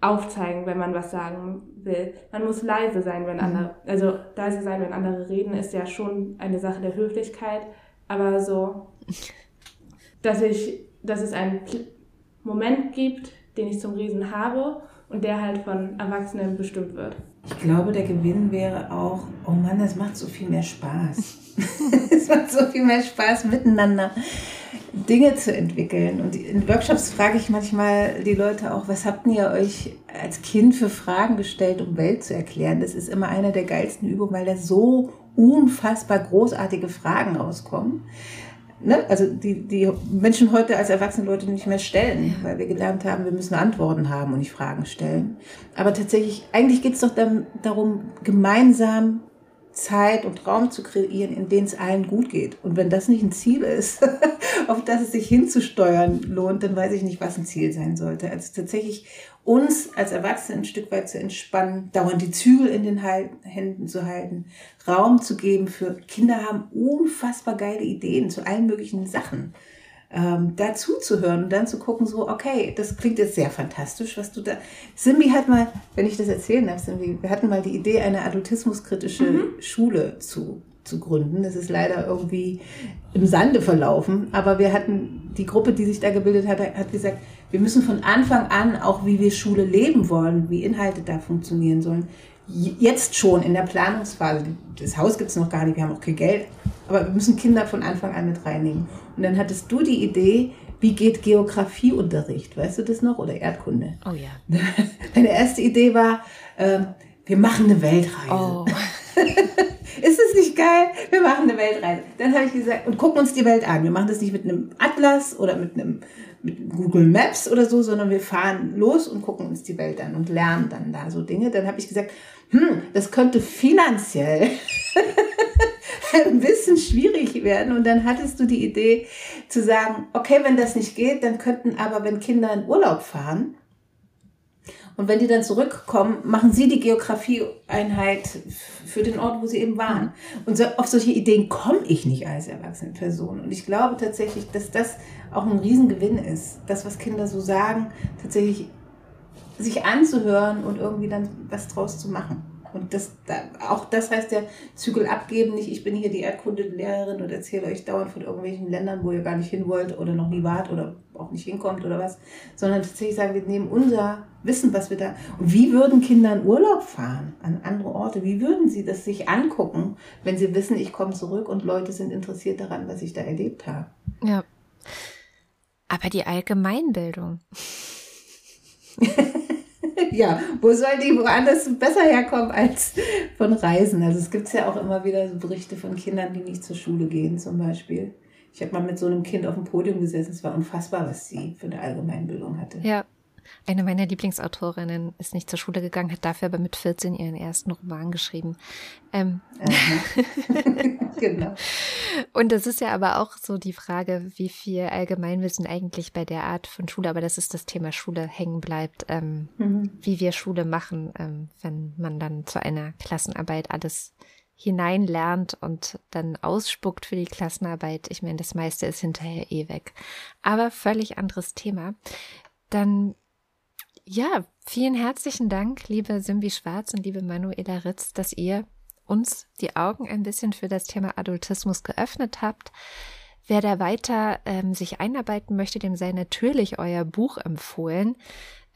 aufzeigen, wenn man was sagen will. Man muss leise sein, wenn andere, mhm. also leise sein, wenn andere reden, ist ja schon eine Sache der Höflichkeit. Aber so, dass ich dass es einen Moment gibt, den ich zum Riesen habe und der halt von Erwachsenen bestimmt wird. Ich glaube, der Gewinn wäre auch, oh Mann, das macht so viel mehr Spaß. es macht so viel mehr Spaß miteinander. Dinge zu entwickeln. Und in Workshops frage ich manchmal die Leute auch, was habt ihr euch als Kind für Fragen gestellt, um Welt zu erklären? Das ist immer eine der geilsten Übungen, weil da so unfassbar großartige Fragen rauskommen. Ne? Also die, die Menschen heute als erwachsene Leute nicht mehr stellen, weil wir gelernt haben, wir müssen Antworten haben und nicht Fragen stellen. Aber tatsächlich, eigentlich geht es doch dann darum, gemeinsam Zeit und Raum zu kreieren, in denen es allen gut geht. Und wenn das nicht ein Ziel ist, auf das es sich hinzusteuern lohnt, dann weiß ich nicht, was ein Ziel sein sollte. Also tatsächlich uns als Erwachsene ein Stück weit zu entspannen, dauernd die Zügel in den Händen zu halten, Raum zu geben für Kinder haben unfassbar geile Ideen zu allen möglichen Sachen ähm, dazu zu hören und dann zu gucken, so, okay, das klingt jetzt sehr fantastisch, was du da. Simbi hat mal, wenn ich das erzählen darf, Simbi, wir hatten mal die Idee, eine adultismuskritische mhm. Schule zu, zu gründen. Das ist leider irgendwie im Sande verlaufen, aber wir hatten, die Gruppe, die sich da gebildet hat, hat gesagt, wir müssen von Anfang an, auch wie wir Schule leben wollen, wie Inhalte da funktionieren sollen, jetzt schon in der Planungsphase, das Haus gibt es noch gar nicht, wir haben auch kein Geld, aber wir müssen Kinder von Anfang an mit reinnehmen. Und dann hattest du die Idee, wie geht Geografieunterricht, weißt du das noch? Oder Erdkunde? Oh ja. Deine erste Idee war, äh, wir machen eine Weltreise. Oh. Ist es nicht geil? Wir machen eine Weltreise. Dann habe ich gesagt, und gucken uns die Welt an. Wir machen das nicht mit einem Atlas oder mit einem mit Google Maps oder so, sondern wir fahren los und gucken uns die Welt an und lernen dann da so Dinge. Dann habe ich gesagt, hm, das könnte finanziell ein bisschen schwierig werden. Und dann hattest du die Idee zu sagen, okay, wenn das nicht geht, dann könnten aber, wenn Kinder in Urlaub fahren, und wenn die dann zurückkommen, machen sie die Geografieeinheit für den Ort, wo sie eben waren. Und so, auf solche Ideen komme ich nicht als erwachsene Person. Und ich glaube tatsächlich, dass das auch ein Riesengewinn ist. Das, was Kinder so sagen, tatsächlich sich anzuhören und irgendwie dann was draus zu machen. Und das, auch das heißt ja, Zügel abgeben, nicht ich bin hier die Erdkundelehrerin und erzähle euch dauernd von irgendwelchen Ländern, wo ihr gar nicht hin wollt oder noch nie wart oder auch nicht hinkommt oder was, sondern tatsächlich sagen, wir nehmen unser Wissen, was wir da, und wie würden Kinder in Urlaub fahren an andere Orte? Wie würden sie das sich angucken, wenn sie wissen, ich komme zurück und Leute sind interessiert daran, was ich da erlebt habe? Ja. Aber die Allgemeinbildung. ja, wo soll die woanders besser herkommen als von Reisen? Also es gibt ja auch immer wieder so Berichte von Kindern, die nicht zur Schule gehen zum Beispiel. Ich habe mal mit so einem Kind auf dem Podium gesessen. Es war unfassbar, was sie für eine Allgemeinbildung hatte. Ja, eine meiner Lieblingsautorinnen ist nicht zur Schule gegangen, hat dafür aber mit 14 ihren ersten Roman geschrieben. Ähm. genau. Und das ist ja aber auch so die Frage, wie viel Allgemeinwissen eigentlich bei der Art von Schule, aber das ist das Thema Schule hängen bleibt, ähm, mhm. wie wir Schule machen, ähm, wenn man dann zu einer Klassenarbeit alles hineinlernt und dann ausspuckt für die Klassenarbeit. Ich meine, das meiste ist hinterher eh weg. Aber völlig anderes Thema. Dann ja, vielen herzlichen Dank, liebe Simbi Schwarz und liebe Manuela Ritz, dass ihr uns die Augen ein bisschen für das Thema Adultismus geöffnet habt. Wer da weiter ähm, sich einarbeiten möchte, dem sei natürlich euer Buch empfohlen.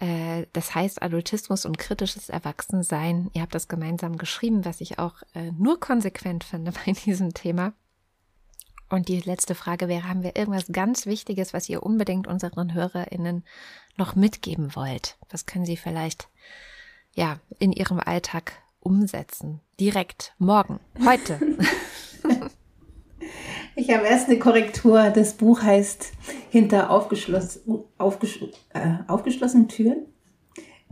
Äh, das heißt Adultismus und kritisches Erwachsensein. Ihr habt das gemeinsam geschrieben, was ich auch äh, nur konsequent finde bei diesem Thema. Und die letzte Frage wäre, haben wir irgendwas ganz Wichtiges, was ihr unbedingt unseren HörerInnen noch mitgeben wollt? Was können Sie vielleicht, ja, in Ihrem Alltag umsetzen? Direkt, morgen, heute. Ich habe erst eine Korrektur. Das Buch heißt Hinter aufgeschloss, aufgesch äh, aufgeschlossenen Türen.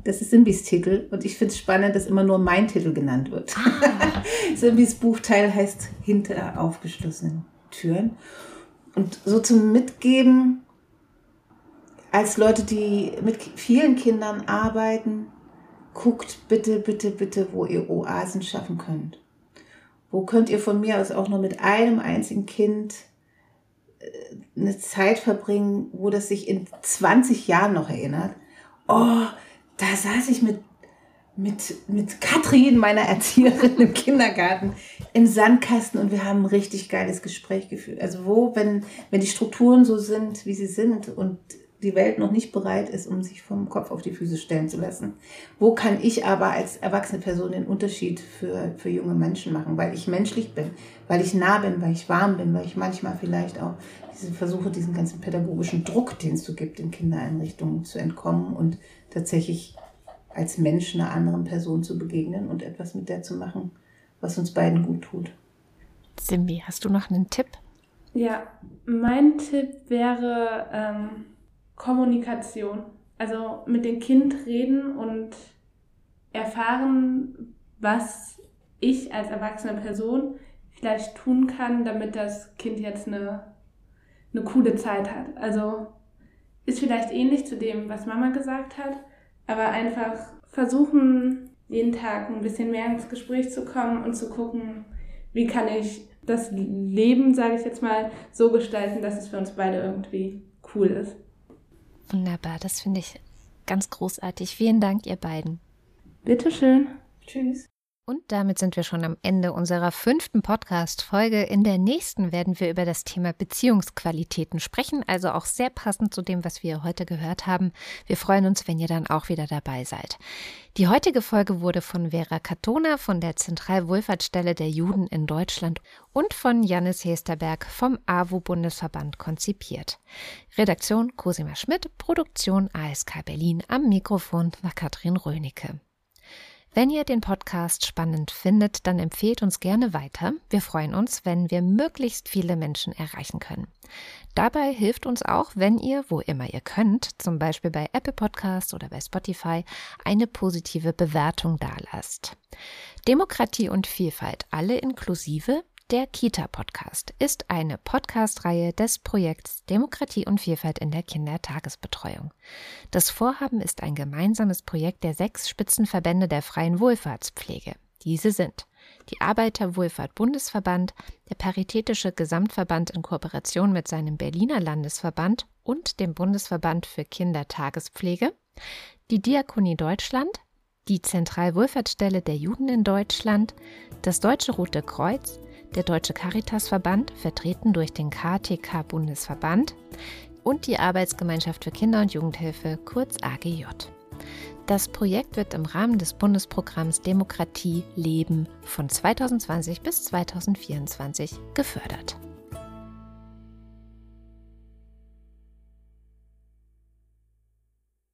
Das ist Simbis Titel und ich finde es spannend, dass immer nur mein Titel genannt wird. Ah. Simbis Buchteil heißt Hinter aufgeschlossenen Türen. Und so zum Mitgeben, als Leute, die mit vielen Kindern arbeiten, guckt bitte, bitte, bitte, wo ihr Oasen schaffen könnt. Wo könnt ihr von mir aus auch nur mit einem einzigen Kind äh, eine Zeit verbringen, wo das sich in 20 Jahren noch erinnert? Oh, da saß ich mit mit, mit Katrin, meiner Erzieherin im Kindergarten, im Sandkasten und wir haben ein richtig geiles Gespräch geführt. Also wo, wenn, wenn die Strukturen so sind, wie sie sind und die Welt noch nicht bereit ist, um sich vom Kopf auf die Füße stellen zu lassen. Wo kann ich aber als erwachsene Person den Unterschied für, für junge Menschen machen? Weil ich menschlich bin, weil ich nah bin, weil ich warm bin, weil ich manchmal vielleicht auch diese Versuche, diesen ganzen pädagogischen Druck, den es so gibt in Kindereinrichtungen, zu entkommen und tatsächlich als Mensch einer anderen Person zu begegnen und etwas mit der zu machen, was uns beiden gut tut. Simbi, hast du noch einen Tipp? Ja, mein Tipp wäre ähm, Kommunikation. Also mit dem Kind reden und erfahren, was ich als erwachsene Person vielleicht tun kann, damit das Kind jetzt eine, eine coole Zeit hat. Also ist vielleicht ähnlich zu dem, was Mama gesagt hat, aber einfach versuchen, jeden Tag ein bisschen mehr ins Gespräch zu kommen und zu gucken, wie kann ich das Leben, sage ich jetzt mal, so gestalten, dass es für uns beide irgendwie cool ist. Wunderbar, das finde ich ganz großartig. Vielen Dank, ihr beiden. Bitteschön. Tschüss. Und damit sind wir schon am Ende unserer fünften Podcast-Folge. In der nächsten werden wir über das Thema Beziehungsqualitäten sprechen, also auch sehr passend zu dem, was wir heute gehört haben. Wir freuen uns, wenn ihr dann auch wieder dabei seid. Die heutige Folge wurde von Vera Katona von der Zentralwohlfahrtsstelle der Juden in Deutschland und von Jannis Hesterberg vom AWO-Bundesverband konzipiert. Redaktion Cosima Schmidt, Produktion ASK Berlin. Am Mikrofon war Katrin Rönecke. Wenn ihr den Podcast spannend findet, dann empfehlt uns gerne weiter. Wir freuen uns, wenn wir möglichst viele Menschen erreichen können. Dabei hilft uns auch, wenn ihr, wo immer ihr könnt, zum Beispiel bei Apple Podcasts oder bei Spotify, eine positive Bewertung dalasst. Demokratie und Vielfalt, alle inklusive, der Kita-Podcast ist eine Podcast-Reihe des Projekts Demokratie und Vielfalt in der Kindertagesbetreuung. Das Vorhaben ist ein gemeinsames Projekt der sechs Spitzenverbände der freien Wohlfahrtspflege. Diese sind die Arbeiterwohlfahrt-Bundesverband, der Paritätische Gesamtverband in Kooperation mit seinem Berliner Landesverband und dem Bundesverband für Kindertagespflege, die Diakonie Deutschland, die Zentralwohlfahrtsstelle der Juden in Deutschland, das Deutsche Rote Kreuz, der Deutsche Caritasverband, vertreten durch den KTK-Bundesverband und die Arbeitsgemeinschaft für Kinder- und Jugendhilfe, kurz AGJ. Das Projekt wird im Rahmen des Bundesprogramms Demokratie Leben von 2020 bis 2024 gefördert.